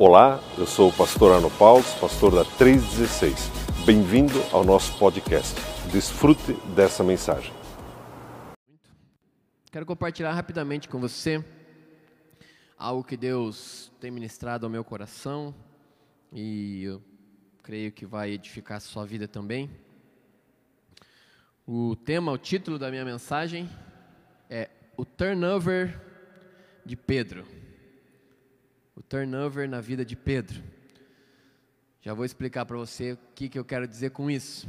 Olá, eu sou o pastor Arno Paulos, pastor da 316. Bem-vindo ao nosso podcast. Desfrute dessa mensagem. Quero compartilhar rapidamente com você algo que Deus tem ministrado ao meu coração e eu creio que vai edificar a sua vida também. O tema, o título da minha mensagem é O Turnover de Pedro. O turnover na vida de Pedro. Já vou explicar para você o que, que eu quero dizer com isso.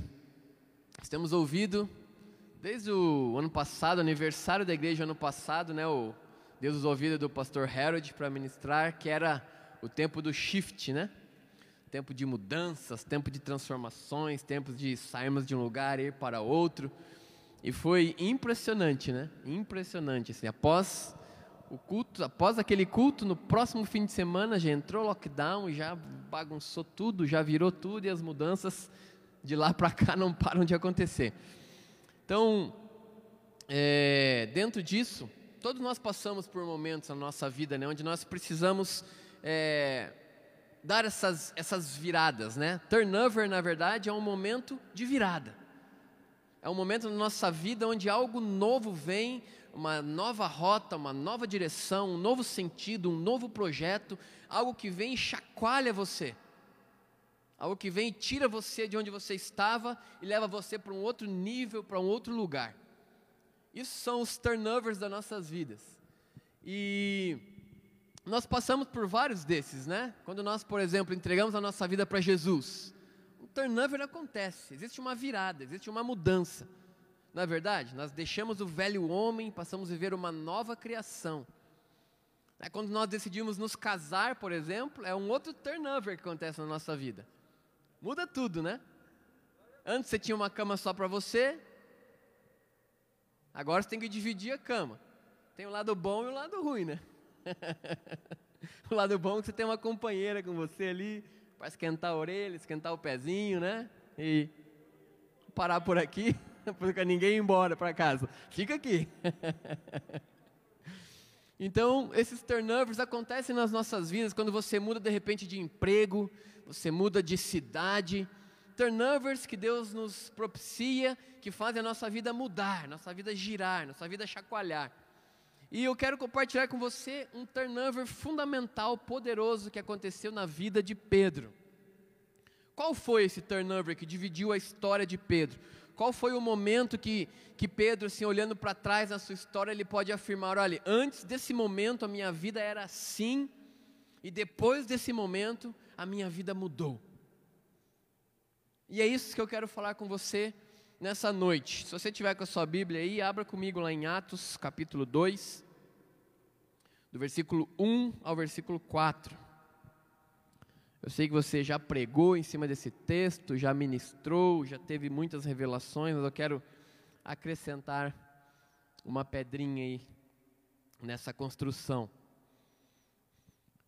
Nós temos ouvido desde o ano passado, aniversário da igreja ano passado, né, o Deus os ouvidos do pastor Harold para ministrar, que era o tempo do shift, né? Tempo de mudanças, tempo de transformações, tempo de sairmos de um lugar e ir para outro. E foi impressionante, né? Impressionante assim. Após o culto, após aquele culto, no próximo fim de semana já entrou lockdown, já bagunçou tudo, já virou tudo e as mudanças de lá para cá não param de acontecer. Então, é, dentro disso, todos nós passamos por momentos na nossa vida, né, onde nós precisamos é, dar essas, essas viradas, né? Turnover, na verdade, é um momento de virada. É um momento na nossa vida onde algo novo vem, uma nova rota, uma nova direção, um novo sentido, um novo projeto, algo que vem e chacoalha você. Algo que vem e tira você de onde você estava e leva você para um outro nível, para um outro lugar. Isso são os turnovers das nossas vidas. E nós passamos por vários desses, né? Quando nós, por exemplo, entregamos a nossa vida para Jesus, um turnover acontece, existe uma virada, existe uma mudança. Na é verdade, nós deixamos o velho homem, passamos a viver uma nova criação. É quando nós decidimos nos casar, por exemplo, é um outro turnover que acontece na nossa vida. Muda tudo, né? Antes você tinha uma cama só para você, agora você tem que dividir a cama. Tem o lado bom e o lado ruim, né? o lado bom é que você tem uma companheira com você ali, para esquentar a orelha, esquentar o pezinho, né? E parar por aqui, para ninguém embora para casa. Fica aqui. Então, esses turnovers acontecem nas nossas vidas quando você muda de repente de emprego, você muda de cidade. Turnovers que Deus nos propicia, que fazem a nossa vida mudar, nossa vida girar, nossa vida chacoalhar. E eu quero compartilhar com você um turnover fundamental, poderoso que aconteceu na vida de Pedro. Qual foi esse turnover que dividiu a história de Pedro? Qual foi o momento que, que Pedro, assim, olhando para trás na sua história, ele pode afirmar: olha, antes desse momento a minha vida era assim, e depois desse momento a minha vida mudou. E é isso que eu quero falar com você nessa noite. Se você tiver com a sua Bíblia aí, abra comigo lá em Atos, capítulo 2, do versículo 1 ao versículo 4. Eu sei que você já pregou em cima desse texto, já ministrou, já teve muitas revelações, mas eu quero acrescentar uma pedrinha aí nessa construção.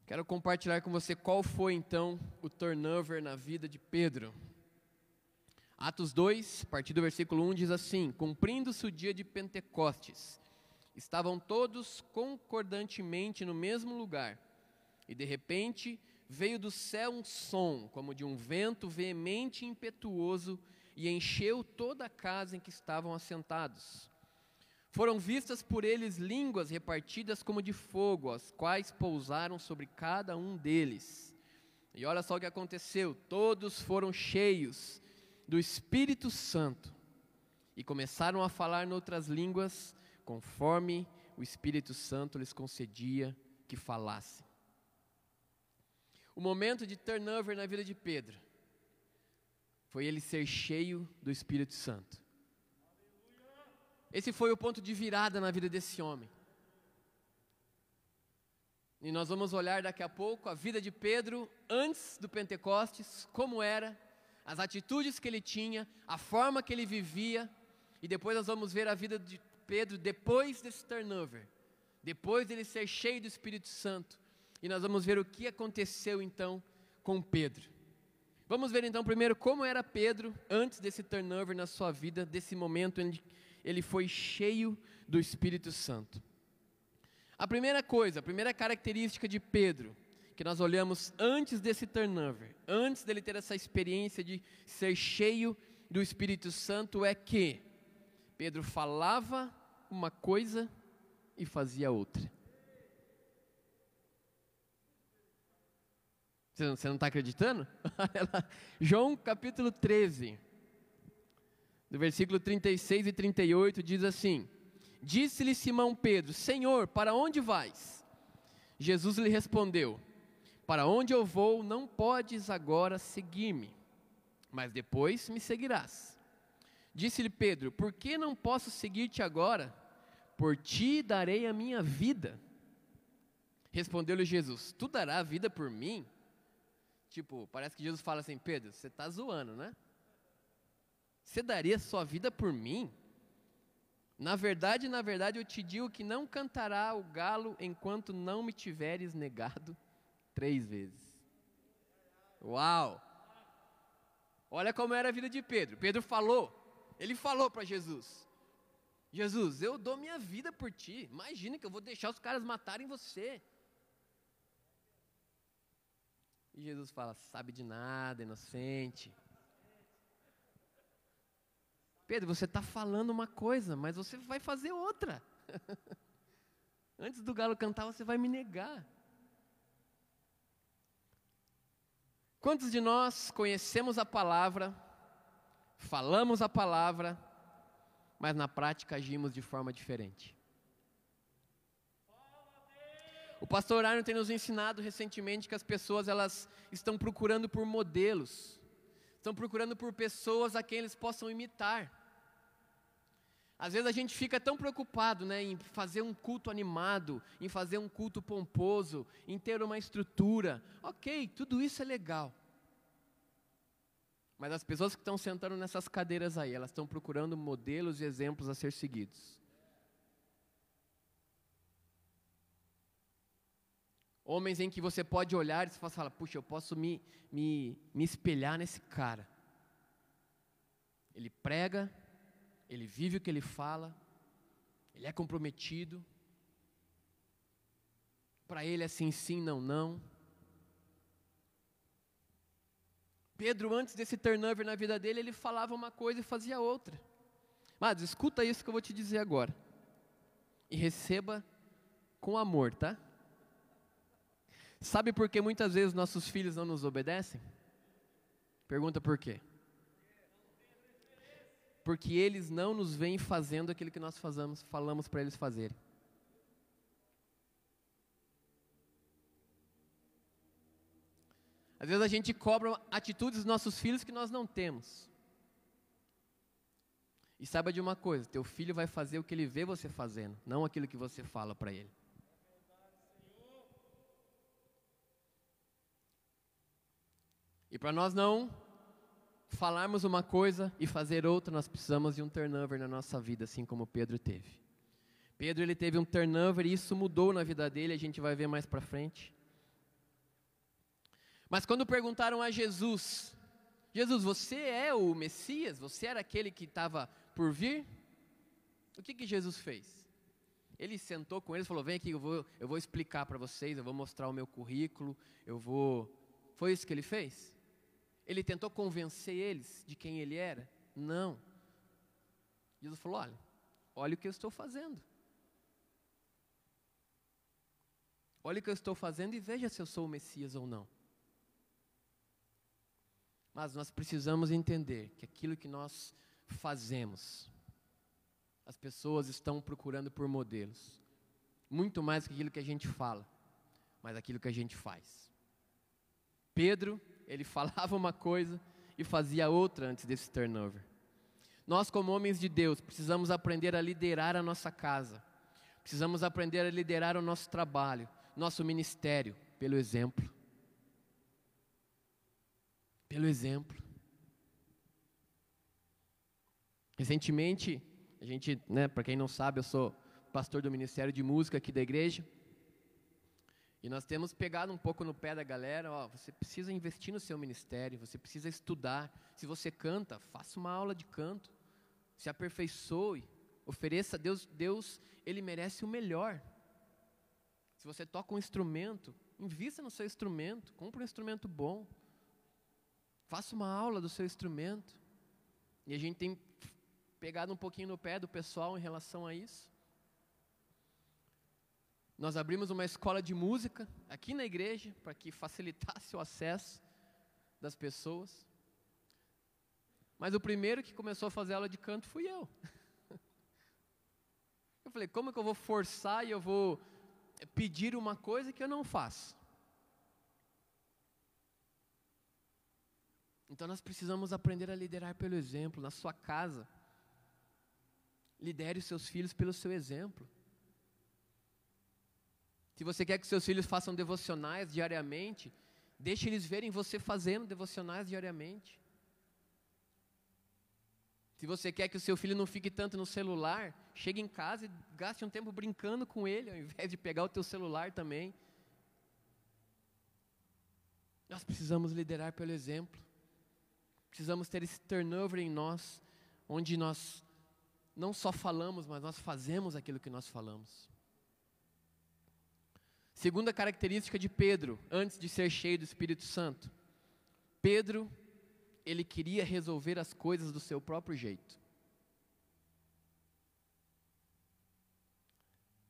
Quero compartilhar com você qual foi então o turnover na vida de Pedro. Atos 2, a partir do versículo 1 diz assim: Cumprindo-se o dia de Pentecostes, estavam todos concordantemente no mesmo lugar, e de repente veio do céu um som, como de um vento veemente e impetuoso, e encheu toda a casa em que estavam assentados. Foram vistas por eles línguas repartidas como de fogo, as quais pousaram sobre cada um deles. E olha só o que aconteceu: todos foram cheios do Espírito Santo e começaram a falar noutras línguas, conforme o Espírito Santo lhes concedia que falassem o momento de turnover na vida de Pedro foi ele ser cheio do Espírito Santo. Esse foi o ponto de virada na vida desse homem. E nós vamos olhar daqui a pouco a vida de Pedro antes do Pentecostes, como era, as atitudes que ele tinha, a forma que ele vivia, e depois nós vamos ver a vida de Pedro depois desse turnover, depois dele ser cheio do Espírito Santo, e nós vamos ver o que aconteceu então com Pedro. Vamos ver então primeiro como era Pedro antes desse turnover na sua vida, desse momento em que ele foi cheio do Espírito Santo. A primeira coisa, a primeira característica de Pedro, que nós olhamos antes desse turnover, antes dele ter essa experiência de ser cheio do Espírito Santo, é que Pedro falava uma coisa e fazia outra. Você não está acreditando? João capítulo 13, do versículo 36 e 38, diz assim: Disse-lhe Simão Pedro: Senhor, para onde vais? Jesus lhe respondeu: Para onde eu vou, não podes agora seguir-me, mas depois me seguirás. Disse-lhe Pedro: Por que não posso seguir-te agora? Por ti darei a minha vida. Respondeu-lhe Jesus: Tu darás a vida por mim? Tipo, parece que Jesus fala assim: Pedro, você está zoando, né? Você daria sua vida por mim? Na verdade, na verdade, eu te digo que não cantará o galo enquanto não me tiveres negado três vezes. Uau! Olha como era a vida de Pedro. Pedro falou, ele falou para Jesus: Jesus, eu dou minha vida por ti. Imagina que eu vou deixar os caras matarem você. E Jesus fala: sabe de nada, inocente. Pedro, você está falando uma coisa, mas você vai fazer outra. Antes do galo cantar, você vai me negar. Quantos de nós conhecemos a palavra, falamos a palavra, mas na prática agimos de forma diferente? O pastor Arno tem nos ensinado recentemente que as pessoas elas estão procurando por modelos, estão procurando por pessoas a quem eles possam imitar. Às vezes a gente fica tão preocupado né, em fazer um culto animado, em fazer um culto pomposo, em ter uma estrutura. Ok, tudo isso é legal. Mas as pessoas que estão sentando nessas cadeiras aí, elas estão procurando modelos e exemplos a ser seguidos. Homens em que você pode olhar e você fala, puxa, eu posso me, me, me espelhar nesse cara. Ele prega, ele vive o que ele fala, ele é comprometido. Para ele é sim, sim, não, não. Pedro, antes desse turnover na vida dele, ele falava uma coisa e fazia outra. Mas escuta isso que eu vou te dizer agora. E receba com amor, tá? Sabe por que muitas vezes nossos filhos não nos obedecem? Pergunta por quê? porque eles não nos veem fazendo aquilo que nós fazemos, falamos para eles fazerem. Às vezes a gente cobra atitudes dos nossos filhos que nós não temos. E saiba de uma coisa: teu filho vai fazer o que ele vê você fazendo, não aquilo que você fala para ele. E para nós não falarmos uma coisa e fazer outra, nós precisamos de um turnover na nossa vida, assim como Pedro teve. Pedro ele teve um turnover e isso mudou na vida dele, a gente vai ver mais para frente. Mas quando perguntaram a Jesus, Jesus, você é o Messias? Você era aquele que estava por vir? O que, que Jesus fez? Ele sentou com eles e falou: Vem aqui, eu vou, eu vou explicar para vocês, eu vou mostrar o meu currículo, eu vou. Foi isso que ele fez? Ele tentou convencer eles de quem ele era? Não. Jesus falou: olha, olha o que eu estou fazendo. Olha o que eu estou fazendo e veja se eu sou o Messias ou não. Mas nós precisamos entender que aquilo que nós fazemos, as pessoas estão procurando por modelos, muito mais que aquilo que a gente fala, mas aquilo que a gente faz. Pedro ele falava uma coisa e fazia outra antes desse turnover. Nós, como homens de Deus, precisamos aprender a liderar a nossa casa, precisamos aprender a liderar o nosso trabalho, nosso ministério, pelo exemplo. Pelo exemplo. Recentemente, a gente, né, para quem não sabe, eu sou pastor do Ministério de Música aqui da igreja. E nós temos pegado um pouco no pé da galera, ó, você precisa investir no seu ministério, você precisa estudar. Se você canta, faça uma aula de canto. Se aperfeiçoe, ofereça a Deus, Deus, ele merece o melhor. Se você toca um instrumento, Invista no seu instrumento, compre um instrumento bom. Faça uma aula do seu instrumento. E a gente tem pegado um pouquinho no pé do pessoal em relação a isso. Nós abrimos uma escola de música aqui na igreja para que facilitasse o acesso das pessoas. Mas o primeiro que começou a fazer aula de canto fui eu. Eu falei, como é que eu vou forçar e eu vou pedir uma coisa que eu não faço? Então nós precisamos aprender a liderar pelo exemplo. Na sua casa, lidere os seus filhos pelo seu exemplo. Se você quer que seus filhos façam devocionais diariamente, deixe eles verem você fazendo devocionais diariamente. Se você quer que o seu filho não fique tanto no celular, chegue em casa e gaste um tempo brincando com ele, ao invés de pegar o teu celular também. Nós precisamos liderar pelo exemplo. Precisamos ter esse turnover em nós, onde nós não só falamos, mas nós fazemos aquilo que nós falamos. Segunda característica de Pedro, antes de ser cheio do Espírito Santo. Pedro ele queria resolver as coisas do seu próprio jeito.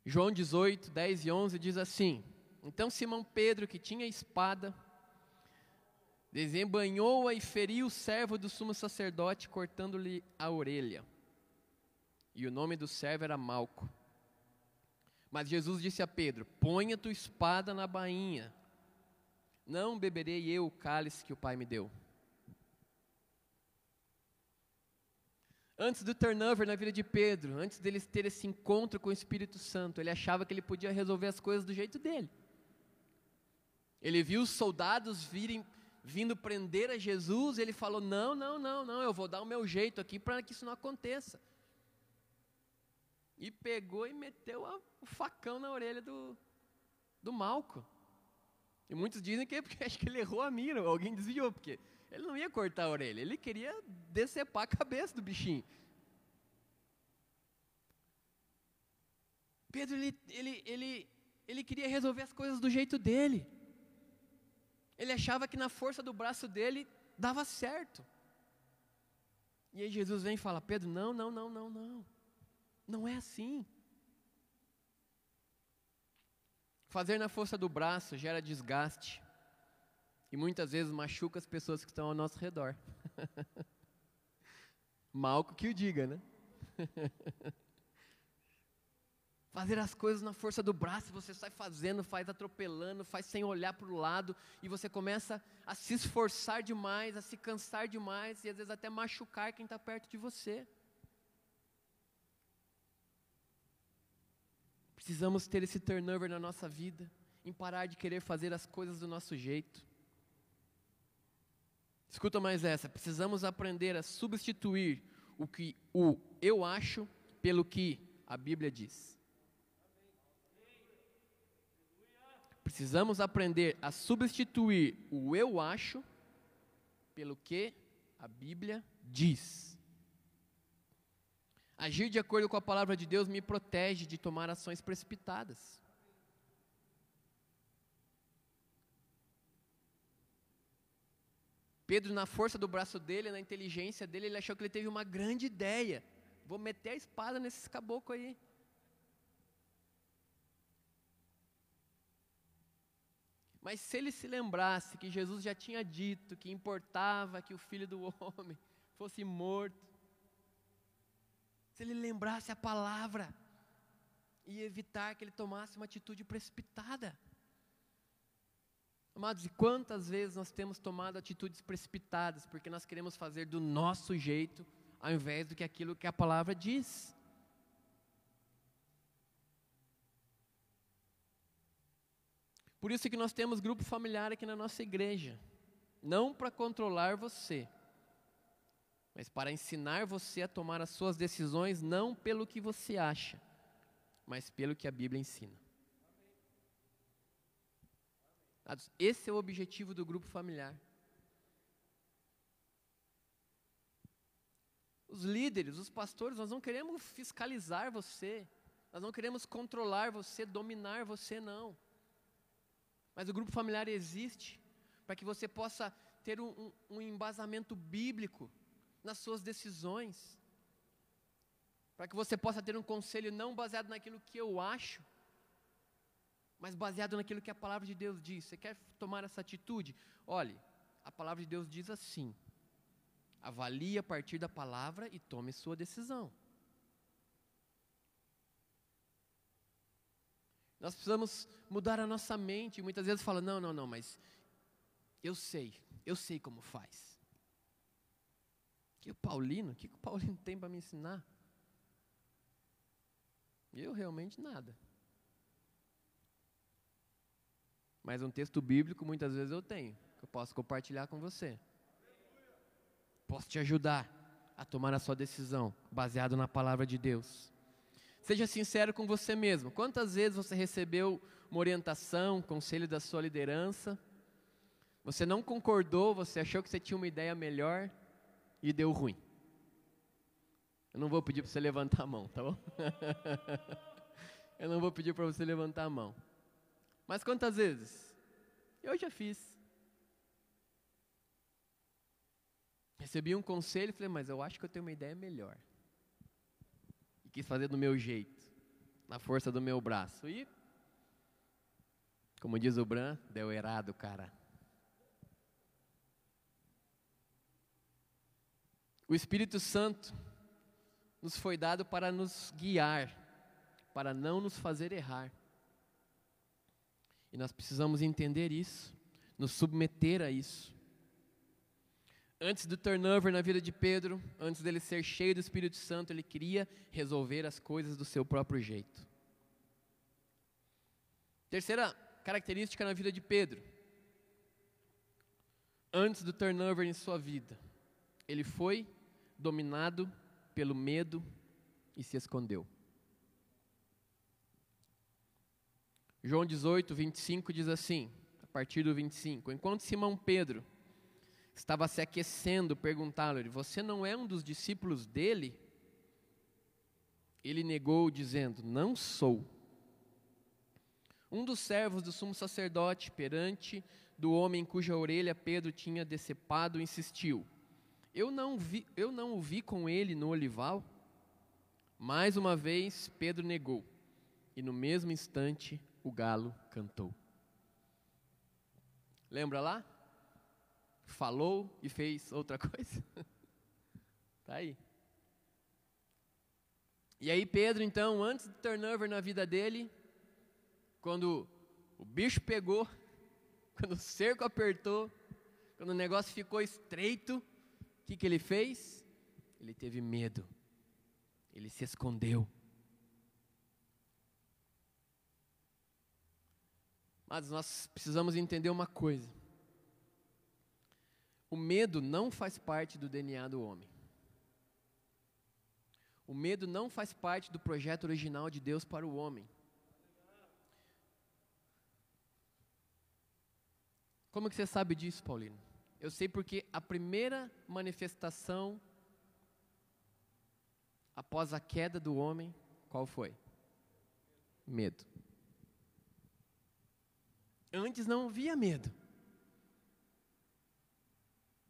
João 18, 10 e 11 diz assim: Então Simão Pedro, que tinha espada, desembanhou-a e feriu o servo do sumo sacerdote, cortando-lhe a orelha. E o nome do servo era Malco. Mas Jesus disse a Pedro: Ponha tua espada na bainha. Não beberei eu o cálice que o Pai me deu. Antes do turnover na vida de Pedro, antes dele ter esse encontro com o Espírito Santo, ele achava que ele podia resolver as coisas do jeito dele. Ele viu os soldados virem, vindo prender a Jesus, e ele falou: Não, não, não, não, eu vou dar o meu jeito aqui para que isso não aconteça. E pegou e meteu a, o facão na orelha do, do Malco. E muitos dizem que é porque acho que ele errou a mira, alguém desviou, porque ele não ia cortar a orelha, ele queria decepar a cabeça do bichinho. Pedro, ele, ele, ele, ele queria resolver as coisas do jeito dele. Ele achava que na força do braço dele dava certo. E aí Jesus vem e fala: Pedro, não, não, não, não, não. Não é assim. Fazer na força do braço gera desgaste. E muitas vezes machuca as pessoas que estão ao nosso redor. Malco que o diga, né? Fazer as coisas na força do braço, você sai fazendo, faz atropelando, faz sem olhar para o lado, e você começa a se esforçar demais, a se cansar demais, e às vezes até machucar quem está perto de você. Precisamos ter esse turnover na nossa vida, em parar de querer fazer as coisas do nosso jeito. Escuta mais essa. Precisamos aprender a substituir o que o eu acho pelo que a Bíblia diz. Precisamos aprender a substituir o eu acho pelo que a Bíblia diz. Agir de acordo com a palavra de Deus me protege de tomar ações precipitadas. Pedro, na força do braço dele, na inteligência dele, ele achou que ele teve uma grande ideia. Vou meter a espada nesses caboclos aí. Mas se ele se lembrasse que Jesus já tinha dito que importava que o filho do homem fosse morto, se ele lembrasse a palavra e evitar que ele tomasse uma atitude precipitada. Amados, e quantas vezes nós temos tomado atitudes precipitadas porque nós queremos fazer do nosso jeito ao invés do que aquilo que a palavra diz? Por isso que nós temos grupo familiar aqui na nossa igreja. Não para controlar você, mas para ensinar você a tomar as suas decisões não pelo que você acha, mas pelo que a Bíblia ensina. Esse é o objetivo do grupo familiar. Os líderes, os pastores, nós não queremos fiscalizar você, nós não queremos controlar você, dominar você, não. Mas o grupo familiar existe para que você possa ter um, um, embasamento bíblico nas suas decisões, para que você possa ter um conselho não baseado naquilo que eu acho, mas baseado naquilo que a palavra de Deus diz. Você quer tomar essa atitude? Olhe, a palavra de Deus diz assim: avalie a partir da palavra e tome sua decisão. Nós precisamos mudar a nossa mente. Muitas vezes fala: não, não, não, mas eu sei, eu sei como faz. Que o Paulino, o que o Paulino tem para me ensinar? Eu realmente nada. Mas um texto bíblico muitas vezes eu tenho, que eu posso compartilhar com você. Posso te ajudar a tomar a sua decisão, baseado na palavra de Deus. Seja sincero com você mesmo. Quantas vezes você recebeu uma orientação, um conselho da sua liderança? Você não concordou, você achou que você tinha uma ideia melhor e deu ruim. Eu não vou pedir para você levantar a mão, tá bom? Eu não vou pedir para você levantar a mão. Mas quantas vezes? Eu já fiz. Recebi um conselho e falei, mas eu acho que eu tenho uma ideia melhor. E quis fazer do meu jeito, na força do meu braço. E, como diz o Bran, deu errado, cara. O Espírito Santo nos foi dado para nos guiar, para não nos fazer errar. E nós precisamos entender isso, nos submeter a isso. Antes do turnover na vida de Pedro, antes dele ser cheio do Espírito Santo, ele queria resolver as coisas do seu próprio jeito. Terceira característica na vida de Pedro. Antes do turnover em sua vida, ele foi dominado pelo medo e se escondeu. João 18, 25 diz assim, a partir do 25: Enquanto Simão Pedro estava se aquecendo, perguntaram-lhe: Você não é um dos discípulos dele? Ele negou, dizendo: Não sou. Um dos servos do sumo sacerdote, perante do homem cuja orelha Pedro tinha decepado, insistiu: Eu não, vi, eu não o vi com ele no olival? Mais uma vez, Pedro negou, e no mesmo instante o galo cantou. Lembra lá? Falou e fez outra coisa. tá aí. E aí Pedro, então, antes do turnover na vida dele, quando o bicho pegou, quando o cerco apertou, quando o negócio ficou estreito, que, que ele fez? Ele teve medo. Ele se escondeu. Mas nós precisamos entender uma coisa: o medo não faz parte do DNA do homem. O medo não faz parte do projeto original de Deus para o homem. Como que você sabe disso, Paulino? Eu sei porque a primeira manifestação após a queda do homem, qual foi? Medo. Antes não havia medo.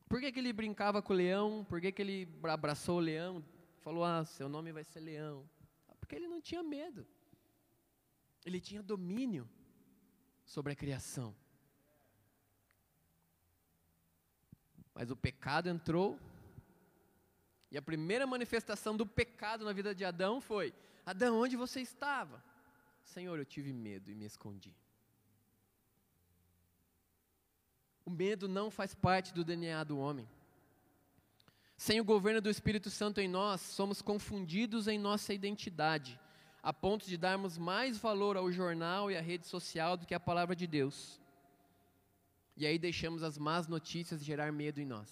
Por que, que ele brincava com o leão? Por que, que ele abraçou o leão? Falou, ah, seu nome vai ser leão. Ah, porque ele não tinha medo. Ele tinha domínio sobre a criação. Mas o pecado entrou, e a primeira manifestação do pecado na vida de Adão foi: Adão, onde você estava? Senhor, eu tive medo e me escondi. O medo não faz parte do DNA do homem. Sem o governo do Espírito Santo em nós, somos confundidos em nossa identidade, a ponto de darmos mais valor ao jornal e à rede social do que à palavra de Deus. E aí deixamos as más notícias gerar medo em nós.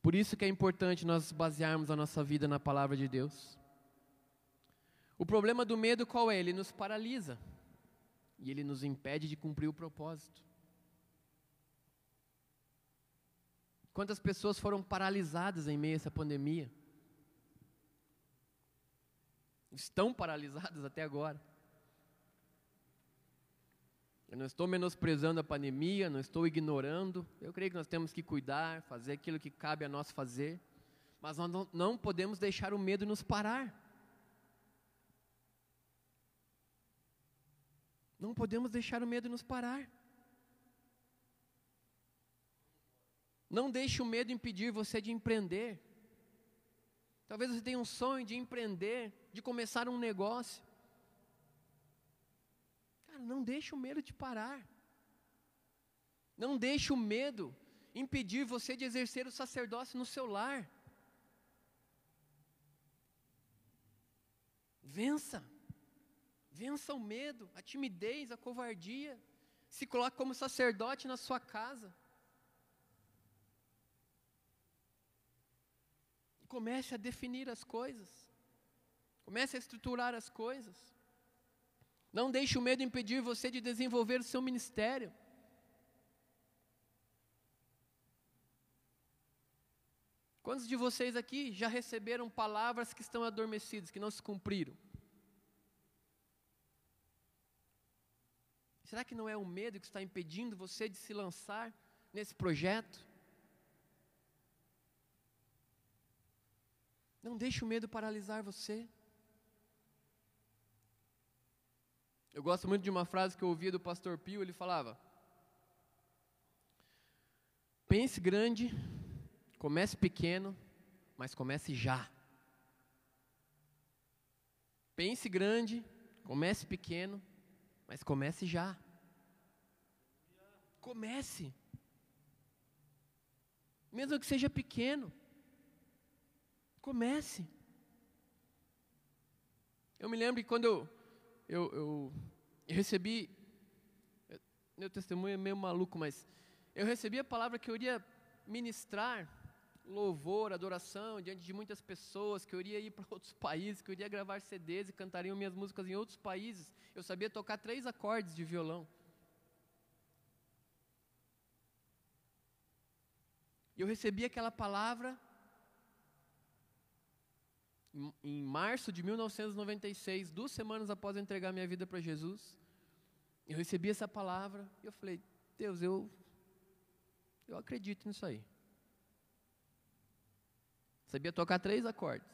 Por isso que é importante nós basearmos a nossa vida na palavra de Deus. O problema do medo qual é? Ele nos paralisa. E ele nos impede de cumprir o propósito. Quantas pessoas foram paralisadas em meio a essa pandemia? estão paralisadas até agora. Eu não estou menosprezando a pandemia, não estou ignorando. Eu creio que nós temos que cuidar, fazer aquilo que cabe a nós fazer. Mas nós não, podemos deixar o medo nos parar. Não podemos deixar o medo nos parar. Não deixe o medo impedir você de empreender. Talvez você tenha um sonho de empreender, de começar um negócio. Cara, não deixe o medo te parar. Não deixe o medo impedir você de exercer o sacerdócio no seu lar. Vença. Vença o medo, a timidez, a covardia. Se coloque como sacerdote na sua casa. Comece a definir as coisas. Comece a estruturar as coisas. Não deixe o medo impedir você de desenvolver o seu ministério. Quantos de vocês aqui já receberam palavras que estão adormecidas, que não se cumpriram? Será que não é o medo que está impedindo você de se lançar nesse projeto? Não deixe o medo paralisar você. Eu gosto muito de uma frase que eu ouvia do pastor Pio, ele falava: Pense grande, comece pequeno, mas comece já. Pense grande, comece pequeno, mas comece já. Comece. Mesmo que seja pequeno. Comece. Eu me lembro que quando eu, eu, eu, recebi, meu testemunho é meio maluco, mas eu recebi a palavra que eu iria ministrar louvor, adoração diante de muitas pessoas, que eu iria ir para outros países, que eu iria gravar CDs e cantariam minhas músicas em outros países. Eu sabia tocar três acordes de violão. E eu recebi aquela palavra em março de 1996, duas semanas após entregar minha vida para Jesus, eu recebi essa palavra e eu falei: Deus, eu, eu acredito nisso aí. Sabia tocar três acordes.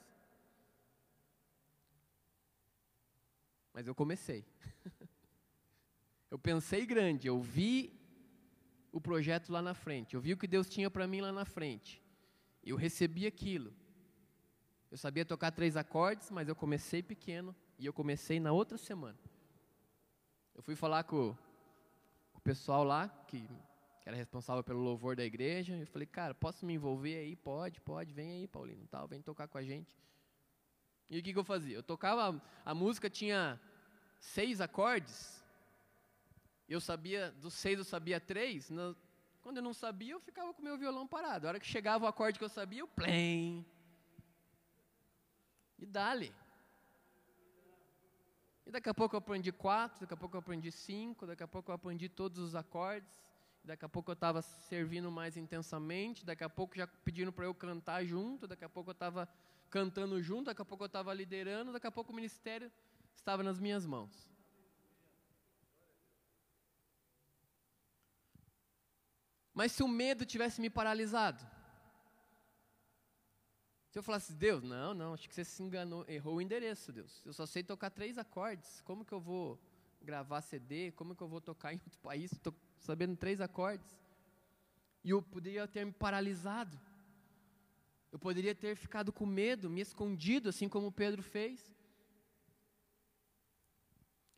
Mas eu comecei. eu pensei grande, eu vi o projeto lá na frente, eu vi o que Deus tinha para mim lá na frente. Eu recebi aquilo. Eu sabia tocar três acordes, mas eu comecei pequeno e eu comecei na outra semana. Eu fui falar com, com o pessoal lá, que, que, era responsável pelo louvor da igreja. Eu falei, cara, posso me envolver aí? Pode, pode, vem aí, Paulino, tal, vem tocar com a gente. E o que, que eu fazia? Eu tocava, a música tinha seis acordes. Eu sabia, dos seis eu sabia três. No, quando eu não sabia, eu ficava com o meu violão parado. A hora que chegava o acorde que eu sabia, eu plém. E dali. E daqui a pouco eu aprendi quatro, daqui a pouco eu aprendi cinco, daqui a pouco eu aprendi todos os acordes, daqui a pouco eu estava servindo mais intensamente, daqui a pouco já pedindo para eu cantar junto, daqui a pouco eu estava cantando junto, daqui a pouco eu estava liderando, daqui a pouco o ministério estava nas minhas mãos. Mas se o medo tivesse me paralisado, se eu falasse, Deus, não, não, acho que você se enganou, errou o endereço, Deus. Eu só sei tocar três acordes. Como que eu vou gravar CD? Como que eu vou tocar em outro país? Estou sabendo três acordes. E eu poderia ter me paralisado. Eu poderia ter ficado com medo, me escondido, assim como Pedro fez.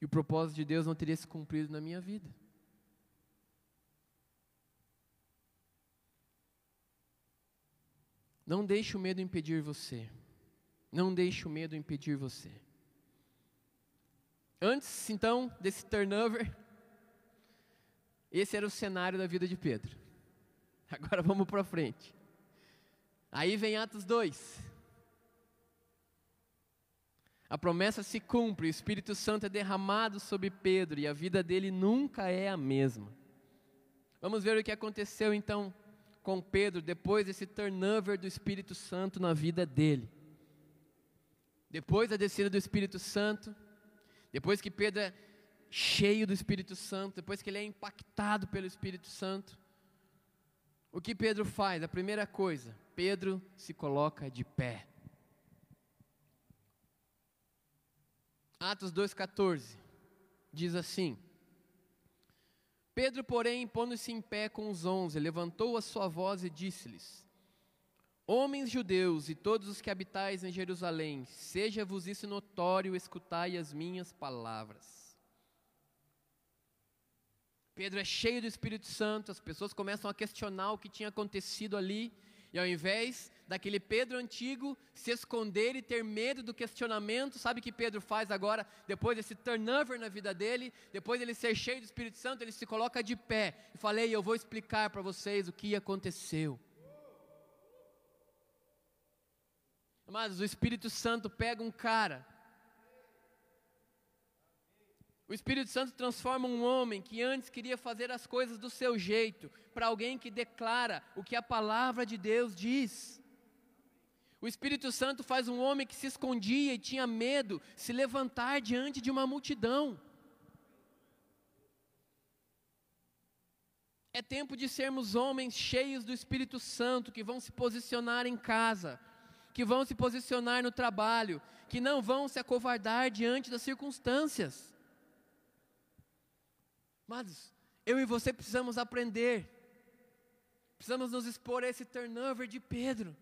E o propósito de Deus não teria se cumprido na minha vida. Não deixe o medo impedir você. Não deixe o medo impedir você. Antes, então, desse turnover, esse era o cenário da vida de Pedro. Agora vamos para frente. Aí vem Atos 2. A promessa se cumpre, o Espírito Santo é derramado sobre Pedro e a vida dele nunca é a mesma. Vamos ver o que aconteceu então com Pedro depois desse turnover do Espírito Santo na vida dele. depois da descida do Espírito Santo, depois que Pedro é cheio do Espírito Santo, depois que ele é impactado pelo Espírito Santo, o que Pedro faz? A primeira coisa, Pedro se coloca de pé. Atos 2,14 diz assim: Pedro, porém, pondo-se em pé com os onze, levantou a sua voz e disse-lhes: Homens judeus e todos os que habitais em Jerusalém, seja-vos isso notório, escutai as minhas palavras. Pedro é cheio do Espírito Santo, as pessoas começam a questionar o que tinha acontecido ali, e ao invés daquele Pedro antigo se esconder e ter medo do questionamento, sabe o que Pedro faz agora, depois desse turnover na vida dele, depois de ele ser cheio do Espírito Santo, ele se coloca de pé e falei: Eu vou explicar para vocês o que aconteceu. Mas o Espírito Santo pega um cara o Espírito Santo transforma um homem que antes queria fazer as coisas do seu jeito, para alguém que declara o que a palavra de Deus diz. O Espírito Santo faz um homem que se escondia e tinha medo se levantar diante de uma multidão. É tempo de sermos homens cheios do Espírito Santo que vão se posicionar em casa, que vão se posicionar no trabalho, que não vão se acovardar diante das circunstâncias. Mas eu e você precisamos aprender, precisamos nos expor a esse turnover de Pedro.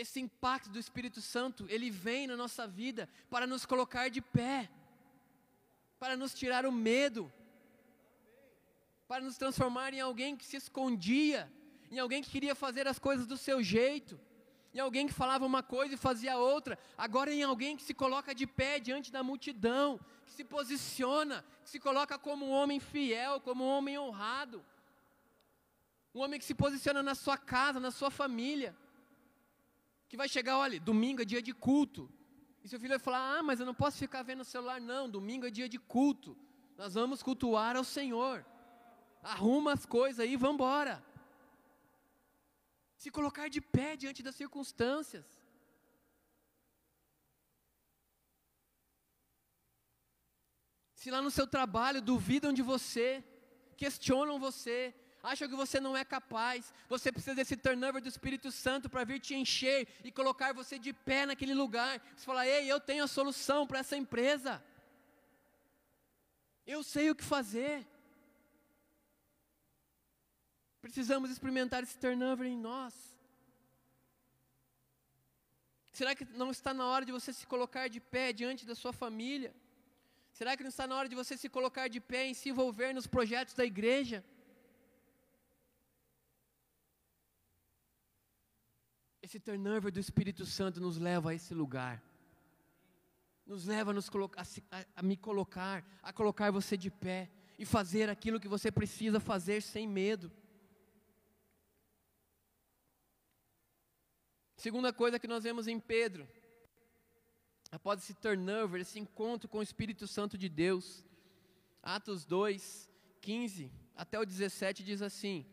Esse impacto do Espírito Santo, ele vem na nossa vida para nos colocar de pé, para nos tirar o medo, para nos transformar em alguém que se escondia, em alguém que queria fazer as coisas do seu jeito em alguém que falava uma coisa e fazia outra, agora em alguém que se coloca de pé diante da multidão, que se posiciona, que se coloca como um homem fiel, como um homem honrado, um homem que se posiciona na sua casa, na sua família, que vai chegar, olha, domingo é dia de culto, e seu filho vai falar, ah, mas eu não posso ficar vendo o celular, não, domingo é dia de culto, nós vamos cultuar ao Senhor, arruma as coisas aí, vamos embora se colocar de pé diante das circunstâncias. Se lá no seu trabalho duvidam de você, questionam você, acham que você não é capaz, você precisa desse turnover do Espírito Santo para vir te encher e colocar você de pé naquele lugar. Você fala, ei, eu tenho a solução para essa empresa. Eu sei o que fazer. Precisamos experimentar esse turnover em nós. Será que não está na hora de você se colocar de pé diante da sua família? Será que não está na hora de você se colocar de pé e se envolver nos projetos da igreja? Esse turnover do Espírito Santo nos leva a esse lugar. Nos leva a, nos a, a me colocar, a colocar você de pé e fazer aquilo que você precisa fazer sem medo. Segunda coisa que nós vemos em Pedro, após esse turnover, esse encontro com o Espírito Santo de Deus, Atos 2, 15 até o 17 diz assim: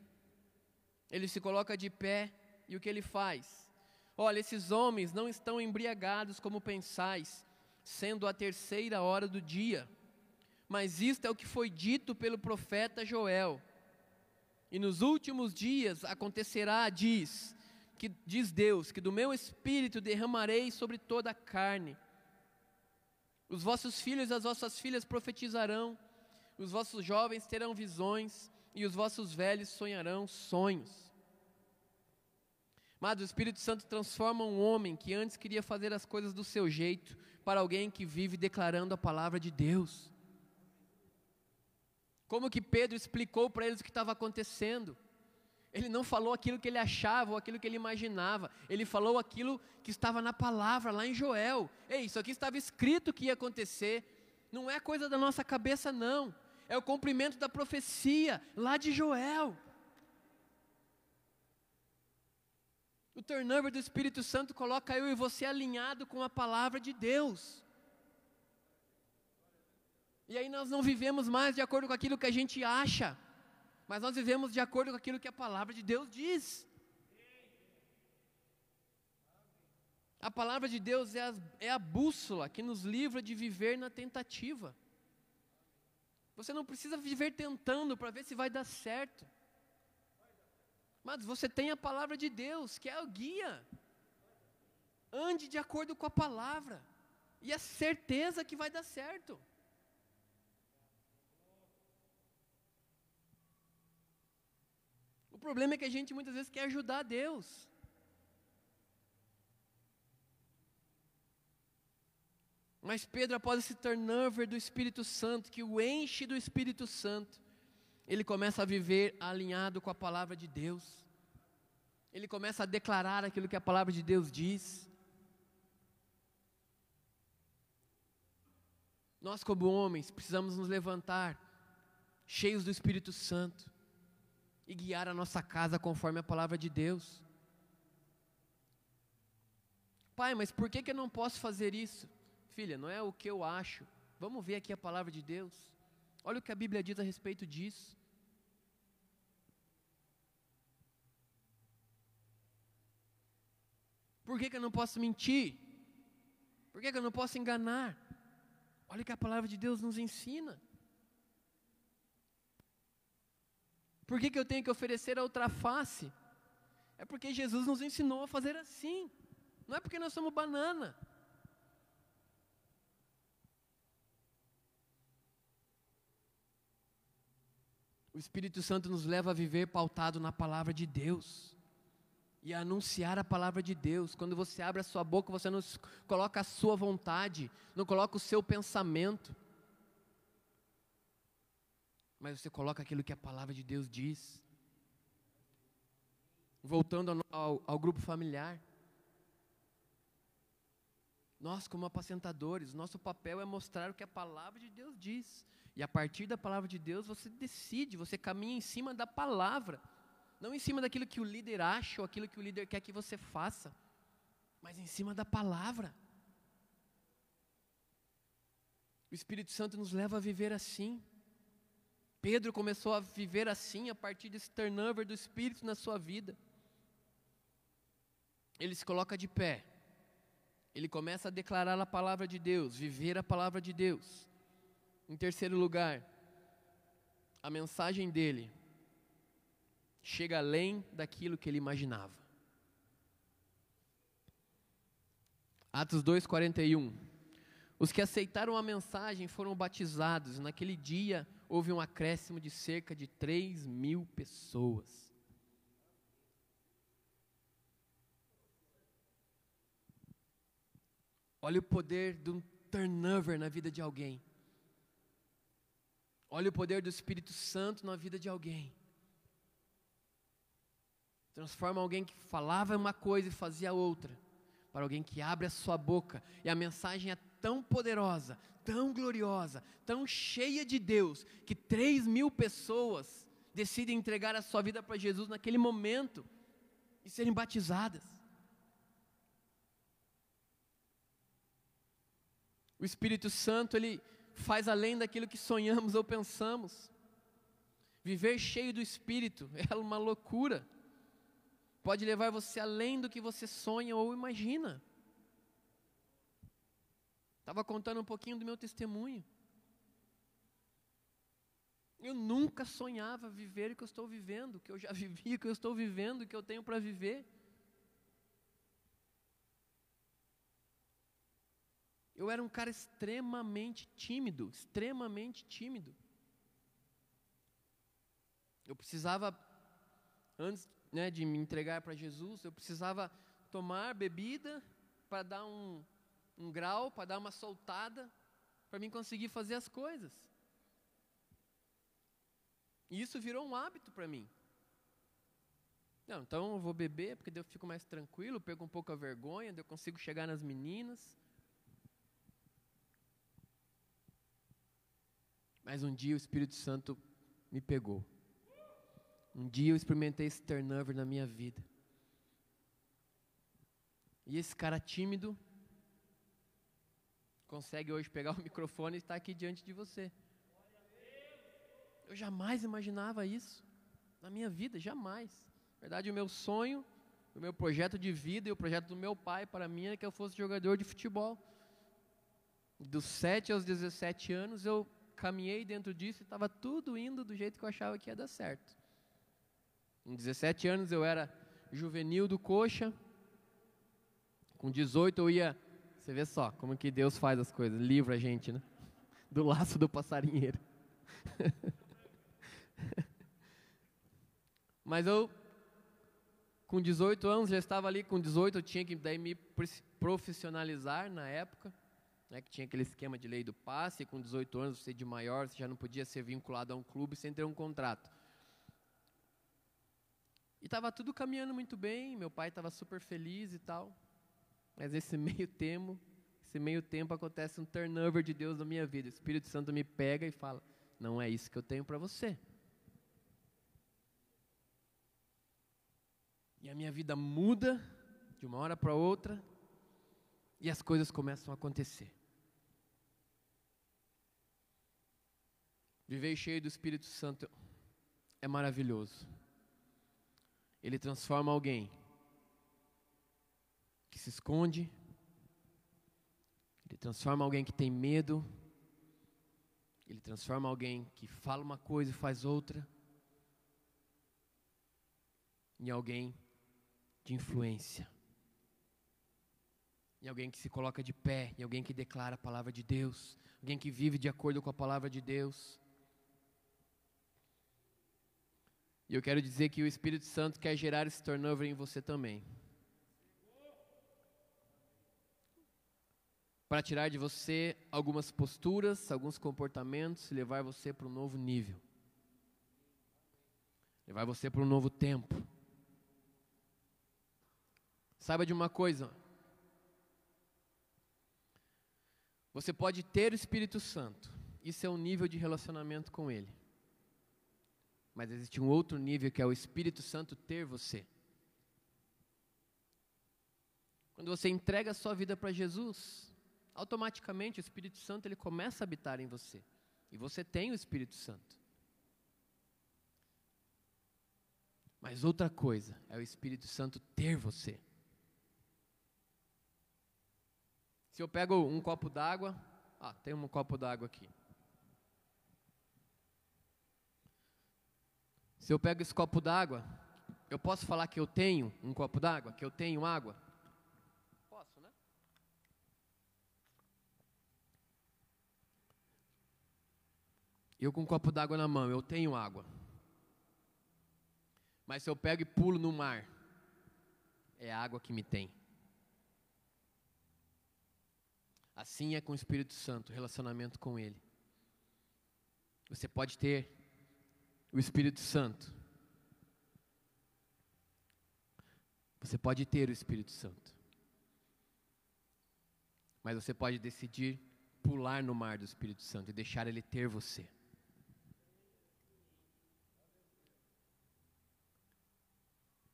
ele se coloca de pé e o que ele faz? Olha, esses homens não estão embriagados como pensais, sendo a terceira hora do dia, mas isto é o que foi dito pelo profeta Joel. E nos últimos dias acontecerá, diz, que diz Deus, que do meu espírito derramarei sobre toda a carne. Os vossos filhos e as vossas filhas profetizarão, os vossos jovens terão visões e os vossos velhos sonharão sonhos. Mas o Espírito Santo transforma um homem que antes queria fazer as coisas do seu jeito para alguém que vive declarando a palavra de Deus. Como que Pedro explicou para eles o que estava acontecendo? Ele não falou aquilo que ele achava ou aquilo que ele imaginava. Ele falou aquilo que estava na palavra, lá em Joel. Ei, isso aqui estava escrito que ia acontecer. Não é coisa da nossa cabeça, não. É o cumprimento da profecia lá de Joel. O turnover do Espírito Santo coloca eu e você alinhado com a palavra de Deus. E aí nós não vivemos mais de acordo com aquilo que a gente acha, mas nós vivemos de acordo com aquilo que a palavra de Deus diz. A palavra de Deus é a, é a bússola que nos livra de viver na tentativa. Você não precisa viver tentando para ver se vai dar certo. Mas você tem a palavra de Deus, que é o guia. Ande de acordo com a palavra. E a certeza que vai dar certo. O problema é que a gente muitas vezes quer ajudar Deus. Mas Pedro, após esse turnover do Espírito Santo, que o enche do Espírito Santo, ele começa a viver alinhado com a palavra de Deus. Ele começa a declarar aquilo que a palavra de Deus diz. Nós, como homens, precisamos nos levantar cheios do Espírito Santo e guiar a nossa casa conforme a palavra de Deus. Pai, mas por que, que eu não posso fazer isso? Filha, não é o que eu acho. Vamos ver aqui a palavra de Deus. Olha o que a Bíblia diz a respeito disso. Por que, que eu não posso mentir? Por que, que eu não posso enganar? Olha o que a palavra de Deus nos ensina. Por que, que eu tenho que oferecer a outra face? É porque Jesus nos ensinou a fazer assim. Não é porque nós somos banana. O Espírito Santo nos leva a viver pautado na palavra de Deus e anunciar a palavra de Deus. Quando você abre a sua boca, você não coloca a sua vontade, não coloca o seu pensamento mas você coloca aquilo que a palavra de Deus diz. Voltando ao, ao, ao grupo familiar. Nós, como apacentadores, nosso papel é mostrar o que a palavra de Deus diz. E a partir da palavra de Deus, você decide, você caminha em cima da palavra. Não em cima daquilo que o líder acha ou aquilo que o líder quer que você faça, mas em cima da palavra. O Espírito Santo nos leva a viver assim. Pedro começou a viver assim a partir desse turnover do Espírito na sua vida. Ele se coloca de pé, ele começa a declarar a palavra de Deus, viver a palavra de Deus. Em terceiro lugar, a mensagem dele chega além daquilo que ele imaginava. Atos 2,41. Os que aceitaram a mensagem foram batizados, naquele dia houve um acréscimo de cerca de 3 mil pessoas. Olha o poder de um turnover na vida de alguém. Olha o poder do Espírito Santo na vida de alguém. Transforma alguém que falava uma coisa e fazia outra, para alguém que abre a sua boca e a mensagem é tão poderosa, tão gloriosa, tão cheia de Deus, que três mil pessoas decidem entregar a sua vida para Jesus naquele momento e serem batizadas. O Espírito Santo, ele faz além daquilo que sonhamos ou pensamos. Viver cheio do Espírito é uma loucura. Pode levar você além do que você sonha ou imagina. Estava contando um pouquinho do meu testemunho. Eu nunca sonhava viver o que eu estou vivendo, o que eu já vivi, o que eu estou vivendo, o que eu tenho para viver. Eu era um cara extremamente tímido, extremamente tímido. Eu precisava, antes né, de me entregar para Jesus, eu precisava tomar bebida para dar um, um grau, para dar uma soltada, para mim conseguir fazer as coisas. E isso virou um hábito para mim. Não, então eu vou beber, porque eu fico mais tranquilo, perco um pouco a vergonha, eu consigo chegar nas meninas. Mas um dia o Espírito Santo me pegou. Um dia eu experimentei esse turnover na minha vida. E esse cara tímido consegue hoje pegar o microfone e estar aqui diante de você. Eu jamais imaginava isso na minha vida, jamais. Na verdade, o meu sonho, O meu projeto de vida e o projeto do meu pai para mim é que eu fosse jogador de futebol. Dos 7 aos 17 anos eu caminhei dentro disso e estava tudo indo do jeito que eu achava que ia dar certo. Com 17 anos eu era juvenil do coxa. Com 18 eu ia. Você vê só como que Deus faz as coisas, livra a gente, né? Do laço do passarinheiro. Mas eu, com 18 anos, já estava ali, com 18 eu tinha que daí me profissionalizar na época, né, que tinha aquele esquema de lei do passe, com 18 anos você de maior, você já não podia ser vinculado a um clube sem ter um contrato. E estava tudo caminhando muito bem, meu pai estava super feliz e tal. Mas esse meio tempo, esse meio tempo acontece um turnover de Deus na minha vida. O Espírito Santo me pega e fala: "Não é isso que eu tenho para você". E a minha vida muda de uma hora para outra e as coisas começam a acontecer. Viver cheio do Espírito Santo é maravilhoso. Ele transforma alguém que se esconde, ele transforma alguém que tem medo, ele transforma alguém que fala uma coisa e faz outra, em alguém de influência. Em alguém que se coloca de pé, em alguém que declara a palavra de Deus, alguém que vive de acordo com a palavra de Deus. E eu quero dizer que o Espírito Santo quer gerar esse turnover em você também. Para tirar de você algumas posturas, alguns comportamentos e levar você para um novo nível. Levar você para um novo tempo. Saiba de uma coisa. Você pode ter o Espírito Santo. Isso é um nível de relacionamento com Ele. Mas existe um outro nível que é o Espírito Santo ter você. Quando você entrega a sua vida para Jesus, automaticamente o Espírito Santo ele começa a habitar em você. E você tem o Espírito Santo. Mas outra coisa é o Espírito Santo ter você. Se eu pego um copo d'água, ah, tem um copo d'água aqui. Se eu pego esse copo d'água, eu posso falar que eu tenho um copo d'água, que eu tenho água? Posso, né? Eu com um copo d'água na mão, eu tenho água. Mas se eu pego e pulo no mar, é a água que me tem. Assim é com o Espírito Santo, relacionamento com Ele. Você pode ter o Espírito Santo. Você pode ter o Espírito Santo. Mas você pode decidir pular no mar do Espírito Santo e deixar ele ter você.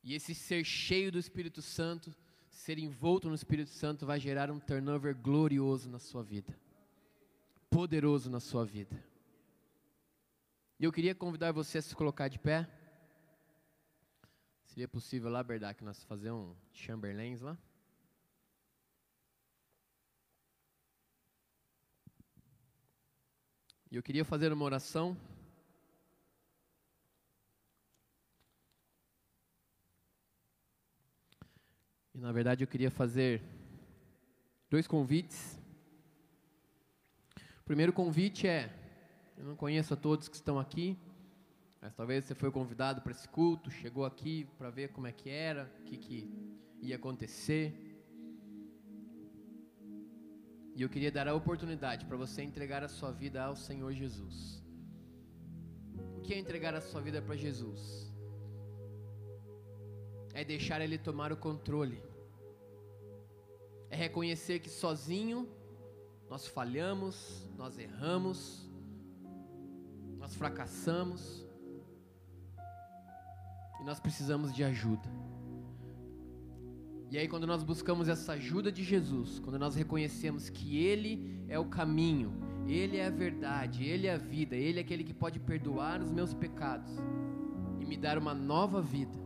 E esse ser cheio do Espírito Santo ser envolto no Espírito Santo vai gerar um turnover glorioso na sua vida, poderoso na sua vida. E eu queria convidar você a se colocar de pé. Seria possível lá, Berdak, nós fazer um Chamberlains lá? E eu queria fazer uma oração. E na verdade eu queria fazer dois convites. O primeiro convite é: eu não conheço a todos que estão aqui, mas talvez você foi convidado para esse culto, chegou aqui para ver como é que era, o que, que ia acontecer. E eu queria dar a oportunidade para você entregar a sua vida ao Senhor Jesus. O que é entregar a sua vida para Jesus? é deixar Ele tomar o controle, é reconhecer que sozinho nós falhamos, nós erramos, nós fracassamos e nós precisamos de ajuda. E aí, quando nós buscamos essa ajuda de Jesus, quando nós reconhecemos que Ele é o caminho, Ele é a verdade, Ele é a vida, Ele é aquele que pode perdoar os meus pecados e me dar uma nova vida,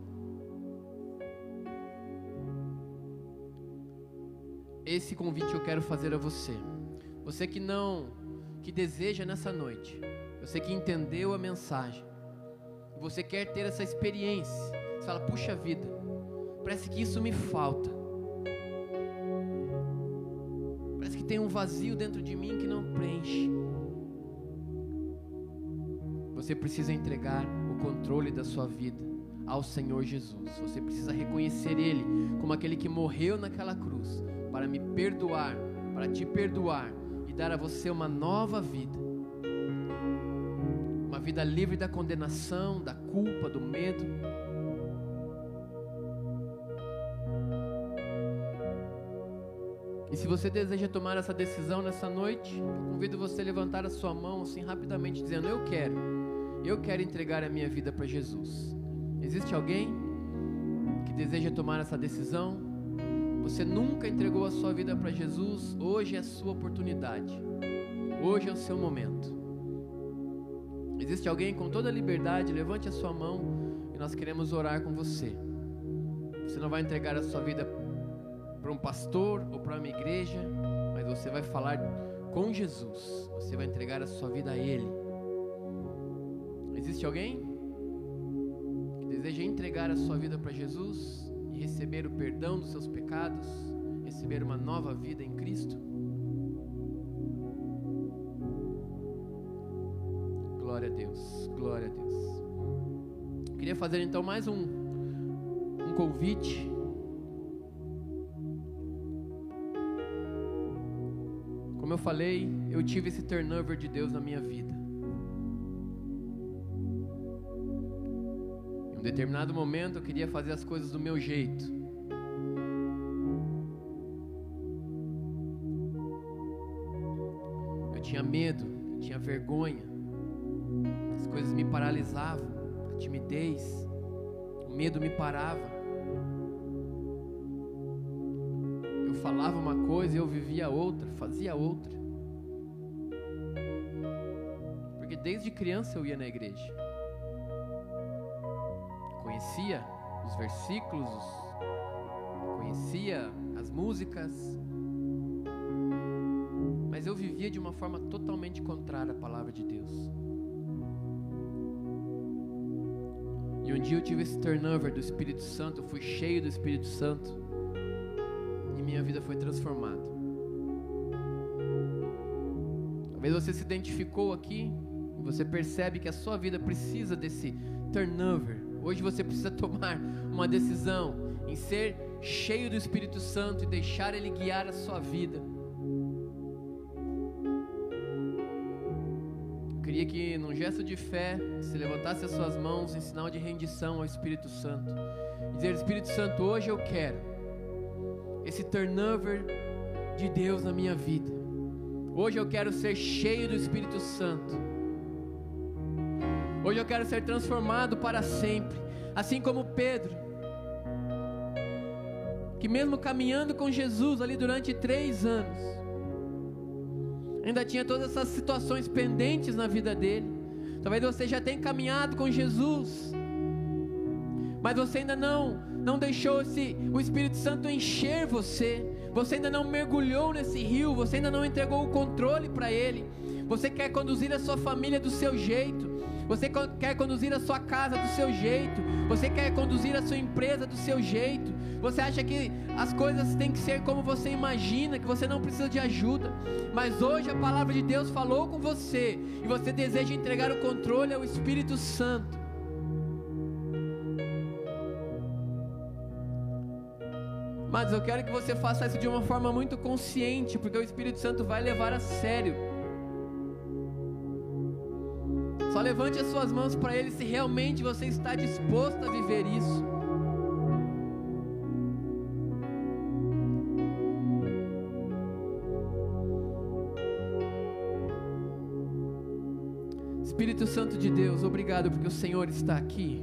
esse convite eu quero fazer a você. Você que não, que deseja nessa noite, você que entendeu a mensagem, você quer ter essa experiência, você fala, puxa vida, parece que isso me falta. Parece que tem um vazio dentro de mim que não preenche. Você precisa entregar o controle da sua vida ao Senhor Jesus. Você precisa reconhecer Ele como aquele que morreu naquela cruz para me perdoar, para te perdoar e dar a você uma nova vida. Vida livre da condenação, da culpa, do medo. E se você deseja tomar essa decisão nessa noite, convido você a levantar a sua mão assim rapidamente, dizendo: Eu quero, eu quero entregar a minha vida para Jesus. Existe alguém que deseja tomar essa decisão? Você nunca entregou a sua vida para Jesus, hoje é a sua oportunidade. Hoje é o seu momento. Existe alguém com toda a liberdade, levante a sua mão e nós queremos orar com você. Você não vai entregar a sua vida para um pastor ou para uma igreja, mas você vai falar com Jesus. Você vai entregar a sua vida a Ele. Existe alguém que deseja entregar a sua vida para Jesus? receber o perdão dos seus pecados, receber uma nova vida em Cristo? Glória a Deus, glória a Deus. Queria fazer então mais um, um convite. Como eu falei, eu tive esse turnover de Deus na minha vida. Em um determinado momento eu queria fazer as coisas do meu jeito. Eu tinha medo, eu tinha vergonha. As coisas me paralisavam, a timidez, o medo me parava. Eu falava uma coisa e eu vivia outra, fazia outra. Porque desde criança eu ia na igreja conhecia os versículos, conhecia as músicas, mas eu vivia de uma forma totalmente contrária à palavra de Deus. Um dia eu tive esse turnover do Espírito Santo, eu fui cheio do Espírito Santo e minha vida foi transformada. Talvez você se identificou aqui e você percebe que a sua vida precisa desse turnover Hoje você precisa tomar uma decisão em ser cheio do Espírito Santo e deixar Ele guiar a sua vida. Queria que, num gesto de fé, se levantasse as suas mãos em sinal de rendição ao Espírito Santo. E dizer: Espírito Santo, hoje eu quero esse turnover de Deus na minha vida. Hoje eu quero ser cheio do Espírito Santo. Hoje eu quero ser transformado para sempre, assim como Pedro, que mesmo caminhando com Jesus ali durante três anos, ainda tinha todas essas situações pendentes na vida dele. Talvez você já tenha caminhado com Jesus, mas você ainda não não deixou esse, o Espírito Santo encher você. Você ainda não mergulhou nesse rio, você ainda não entregou o controle para ele. Você quer conduzir a sua família do seu jeito. Você quer conduzir a sua casa do seu jeito. Você quer conduzir a sua empresa do seu jeito. Você acha que as coisas têm que ser como você imagina, que você não precisa de ajuda. Mas hoje a palavra de Deus falou com você e você deseja entregar o controle ao Espírito Santo. Mas eu quero que você faça isso de uma forma muito consciente, porque o Espírito Santo vai levar a sério. Só levante as suas mãos para Ele se realmente você está disposto a viver isso. Espírito Santo de Deus, obrigado porque o Senhor está aqui.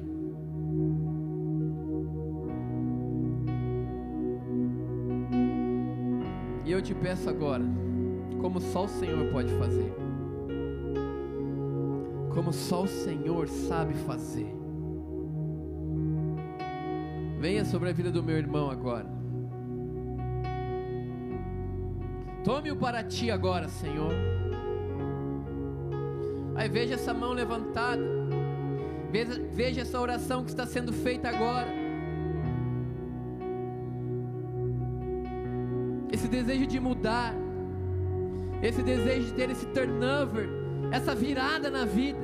E eu te peço agora, como só o Senhor pode fazer como só o Senhor sabe fazer. Venha sobre a vida do meu irmão agora. Tome-o para ti agora, Senhor. Aí veja essa mão levantada. Veja, veja essa oração que está sendo feita agora. Esse desejo de mudar. Esse desejo de ter esse turnover. Essa virada na vida.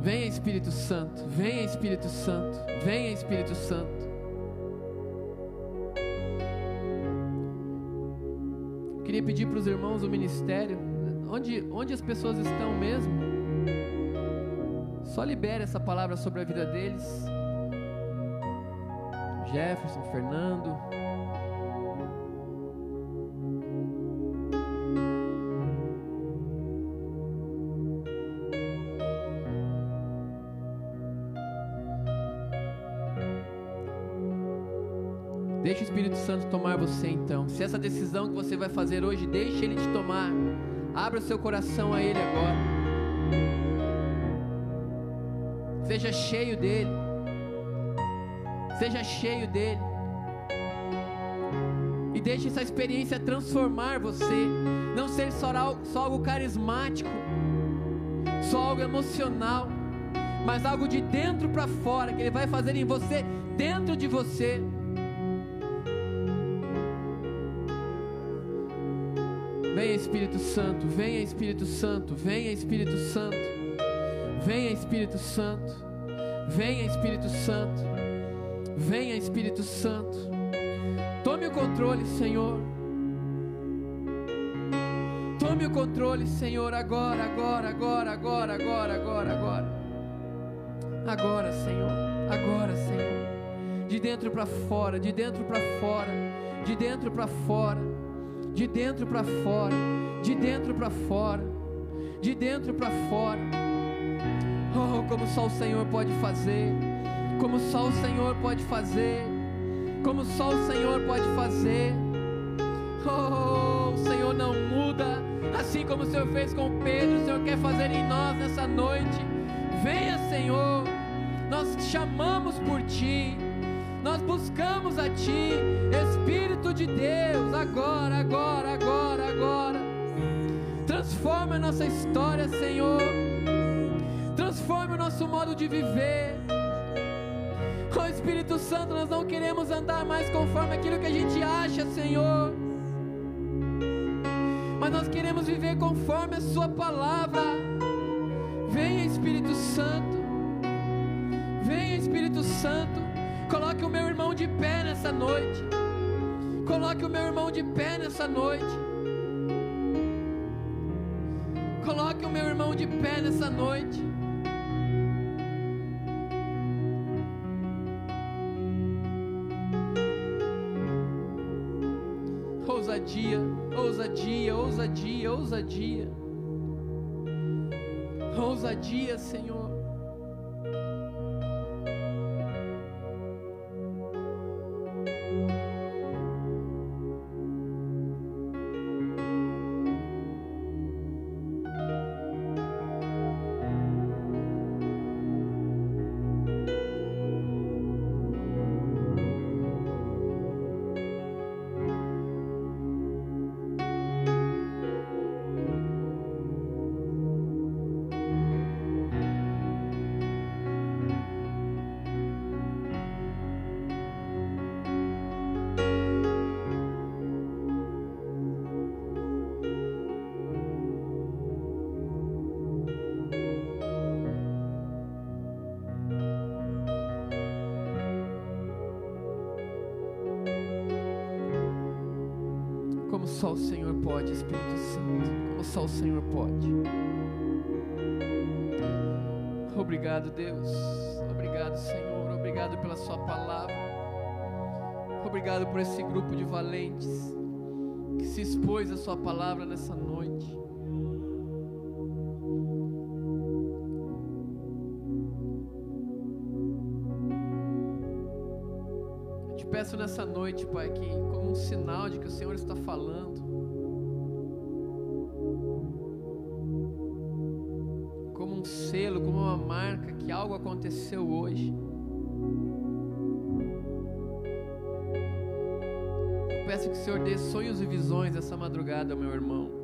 Venha Espírito Santo, venha Espírito Santo, venha Espírito Santo. Queria pedir para os irmãos do ministério, onde, onde as pessoas estão mesmo, só libere essa palavra sobre a vida deles. Jefferson, Fernando. Você então. Se essa decisão que você vai fazer hoje, deixe ele te tomar. Abra o seu coração a ele agora. Seja cheio dele. Seja cheio dele. E deixe essa experiência transformar você. Não ser só, só algo carismático, só algo emocional, mas algo de dentro para fora que ele vai fazer em você, dentro de você. Venha Espírito Santo, venha Espírito Santo, venha Espírito Santo, venha Espírito Santo, venha Espírito Santo, venha Espírito Santo. Tome o controle, Senhor. Tome o controle, Senhor, agora, agora, agora, agora, agora, agora, agora. Agora, Senhor, agora, Senhor. De dentro para fora, de dentro para fora, de dentro para fora de dentro para fora, de dentro para fora, de dentro para fora. Oh, como só o Senhor pode fazer, como só o Senhor pode fazer, como só o Senhor pode fazer. Oh, o Senhor não muda, assim como o Senhor fez com Pedro, o Senhor quer fazer em nós nessa noite. Venha, Senhor, nós chamamos por Ti. Nós buscamos a Ti, Espírito de Deus, agora, agora, agora, agora. Transforma a nossa história, Senhor. Transforma o nosso modo de viver. Oh Espírito Santo, nós não queremos andar mais conforme aquilo que a gente acha, Senhor. Mas nós queremos viver conforme a Sua palavra. Venha, Espírito Santo. Venha, Espírito Santo. Coloque o meu irmão de pé nessa noite. Coloque o meu irmão de pé nessa noite. Coloque o meu irmão de pé nessa noite. Ousadia, ousadia, ousadia, ousadia. Ousadia, Senhor. Senhor pode. Obrigado, Deus. Obrigado, Senhor. Obrigado pela Sua palavra. Obrigado por esse grupo de valentes que se expôs a Sua palavra nessa noite. Eu te peço nessa noite, Pai, que como um sinal de que o Senhor está falando, marca que algo aconteceu hoje. Eu peço que o Senhor dê sonhos e visões essa madrugada, meu irmão.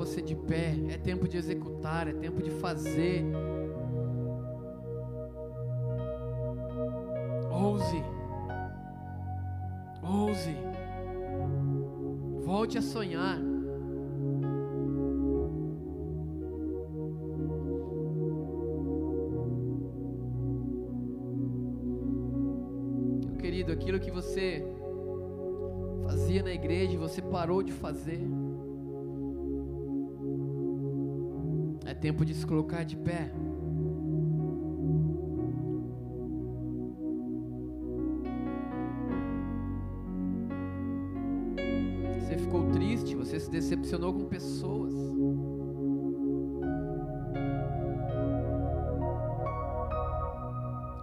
Você de pé. É tempo de executar, é tempo de fazer. Ouse. Ouse. Volte a sonhar. Meu querido, aquilo que você fazia na igreja, você parou de fazer. Tempo de se colocar de pé. Você ficou triste, você se decepcionou com pessoas.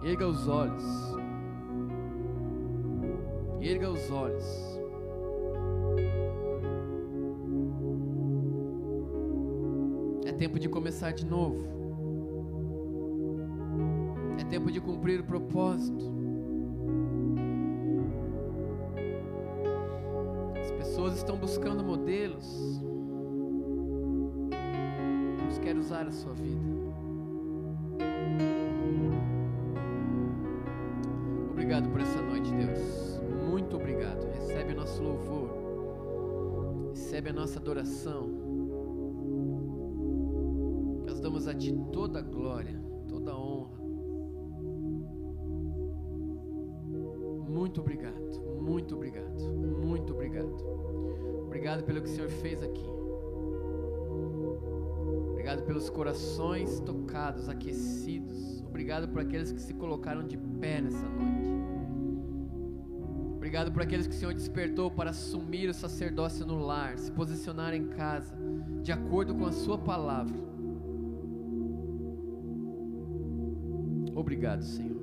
Erga os olhos. Erga os olhos. Tempo de começar de novo. É tempo de cumprir o propósito. As pessoas estão buscando modelos. Deus quer usar a sua vida. Obrigado por essa noite, Deus. Muito obrigado. Recebe o nosso louvor. Recebe a nossa adoração. Ti toda glória, toda honra. Muito obrigado, muito obrigado, muito obrigado. Obrigado pelo que o Senhor fez aqui. Obrigado pelos corações tocados, aquecidos. Obrigado por aqueles que se colocaram de pé nessa noite. Obrigado por aqueles que o Senhor despertou para assumir o sacerdócio no lar, se posicionar em casa, de acordo com a Sua palavra. Obrigado, Senhor.